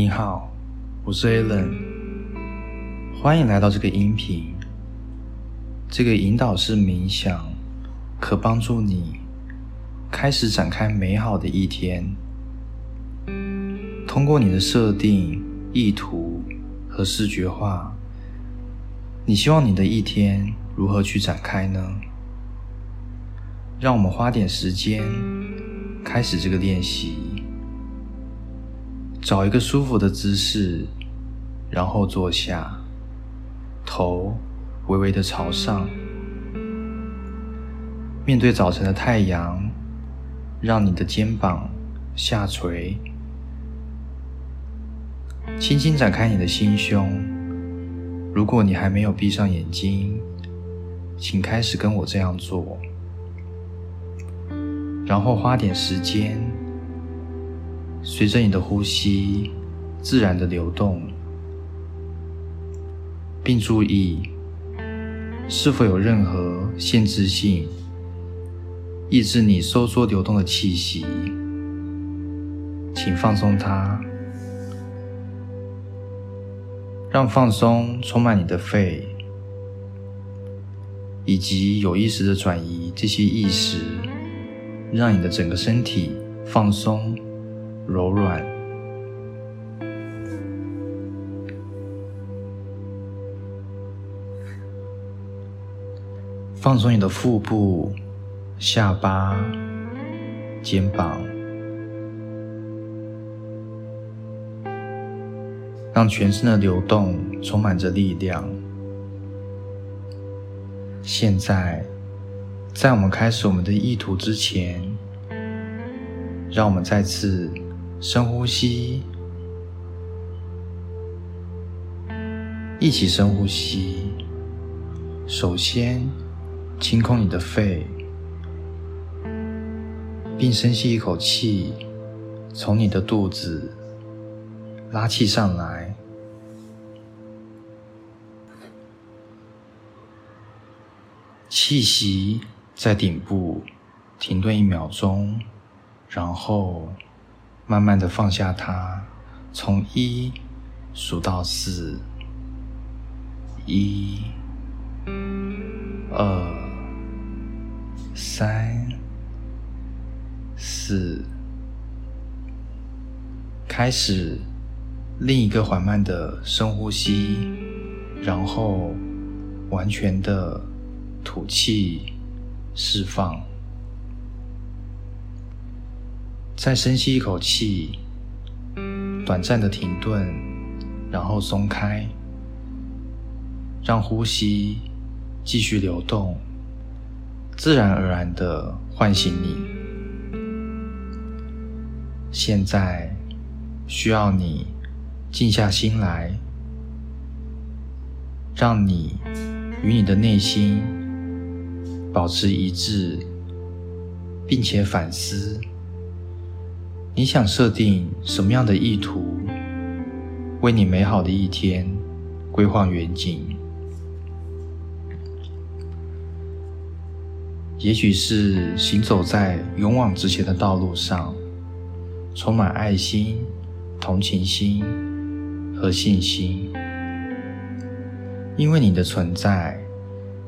你好，我是 Alan，欢迎来到这个音频。这个引导式冥想可帮助你开始展开美好的一天。通过你的设定、意图和视觉化，你希望你的一天如何去展开呢？让我们花点时间开始这个练习。找一个舒服的姿势，然后坐下，头微微的朝上，面对早晨的太阳，让你的肩膀下垂，轻轻展开你的心胸。如果你还没有闭上眼睛，请开始跟我这样做，然后花点时间。随着你的呼吸自然的流动，并注意是否有任何限制性抑制你收缩流动的气息，请放松它，让放松充满你的肺，以及有意识的转移这些意识，让你的整个身体放松。柔软，放松你的腹部、下巴、肩膀，让全身的流动充满着力量。现在，在我们开始我们的意图之前，让我们再次。深呼吸，一起深呼吸。首先，清空你的肺，并深吸一口气，从你的肚子拉气上来。气息在顶部停顿一秒钟，然后。慢慢的放下它，从一数到四，一、二、三、四，开始另一个缓慢的深呼吸，然后完全的吐气释放。再深吸一口气，短暂的停顿，然后松开，让呼吸继续流动，自然而然的唤醒你。现在需要你静下心来，让你与你的内心保持一致，并且反思。你想设定什么样的意图，为你美好的一天规划远景？也许是行走在勇往直前的道路上，充满爱心、同情心和信心，因为你的存在，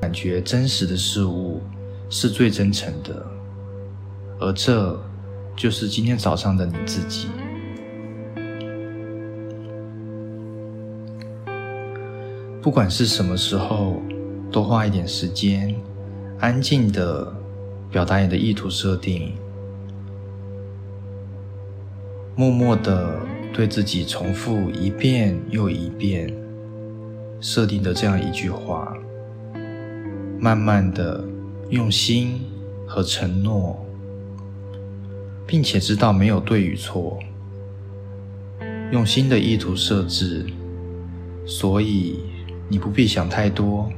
感觉真实的事物是最真诚的，而这。就是今天早上的你自己。不管是什么时候，多花一点时间，安静的表达你的意图设定，默默的对自己重复一遍又一遍设定的这样一句话，慢慢的用心和承诺。并且知道没有对与错，用新的意图设置，所以你不必想太多，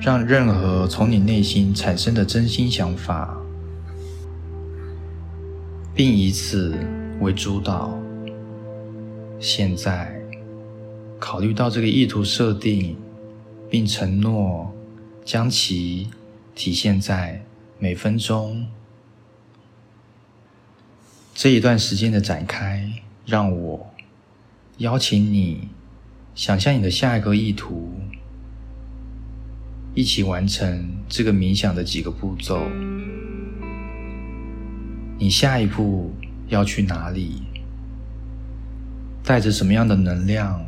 让任何从你内心产生的真心想法，并以此为主导。现在考虑到这个意图设定，并承诺将其体现在每分钟。这一段时间的展开，让我邀请你想象你的下一个意图，一起完成这个冥想的几个步骤。你下一步要去哪里？带着什么样的能量？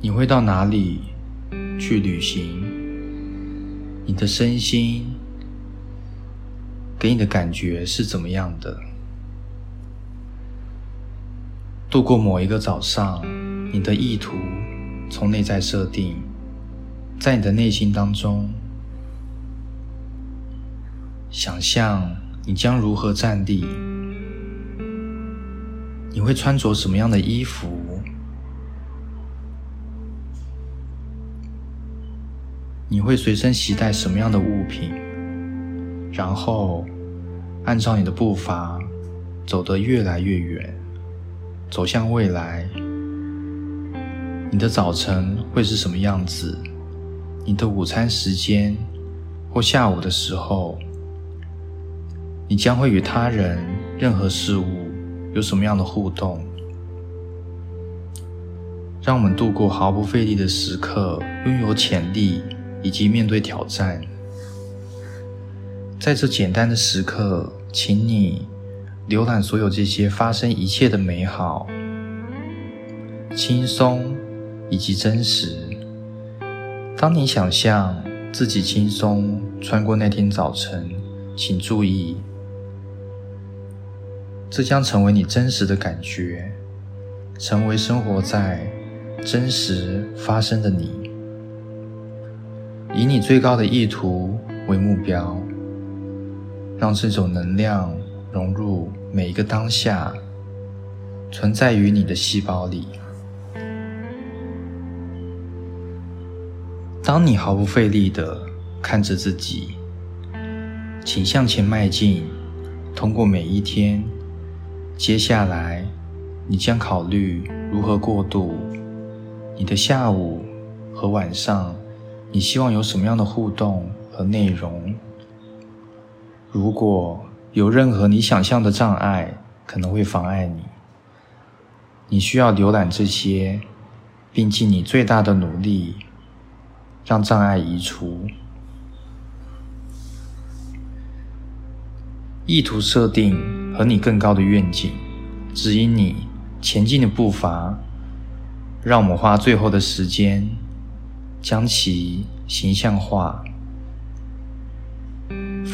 你会到哪里去旅行？你的身心给你的感觉是怎么样的？度过某一个早上，你的意图从内在设定，在你的内心当中，想象你将如何站立？你会穿着什么样的衣服？你会随身携带什么样的物品？然后按照你的步伐走得越来越远，走向未来。你的早晨会是什么样子？你的午餐时间或下午的时候，你将会与他人、任何事物有什么样的互动？让我们度过毫不费力的时刻，拥有潜力。以及面对挑战，在这简单的时刻，请你浏览所有这些发生一切的美好、轻松以及真实。当你想象自己轻松穿过那天早晨，请注意，这将成为你真实的感觉，成为生活在真实发生的你。以你最高的意图为目标，让这种能量融入每一个当下，存在于你的细胞里。当你毫不费力的看着自己，请向前迈进，通过每一天。接下来，你将考虑如何过渡你的下午和晚上。你希望有什么样的互动和内容？如果有任何你想象的障碍可能会妨碍你，你需要浏览这些，并尽你最大的努力让障碍移除。意图设定和你更高的愿景，指引你前进的步伐。让我们花最后的时间。将其形象化，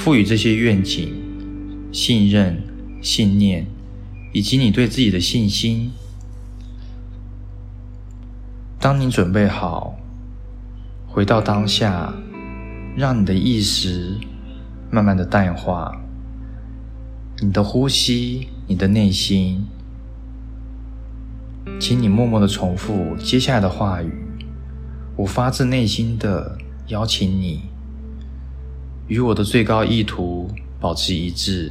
赋予这些愿景、信任、信念，以及你对自己的信心。当你准备好，回到当下，让你的意识慢慢的淡化，你的呼吸，你的内心，请你默默的重复接下来的话语。我发自内心的邀请你，与我的最高意图保持一致。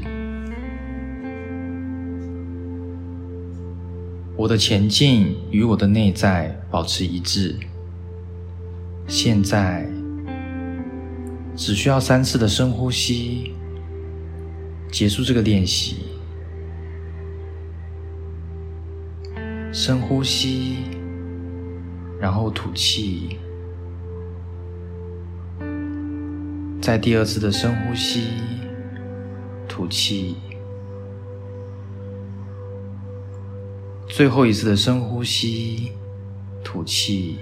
我的前进与我的内在保持一致。现在只需要三次的深呼吸，结束这个练习。深呼吸。然后吐气，在第二次的深呼吸，吐气，最后一次的深呼吸，吐气。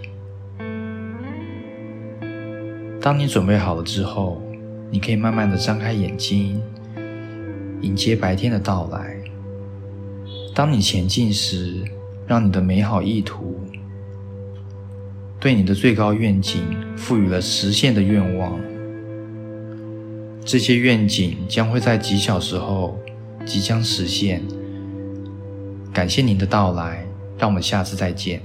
当你准备好了之后，你可以慢慢的张开眼睛，迎接白天的到来。当你前进时，让你的美好意图。对你的最高愿景赋予了实现的愿望，这些愿景将会在几小时后即将实现。感谢您的到来，让我们下次再见。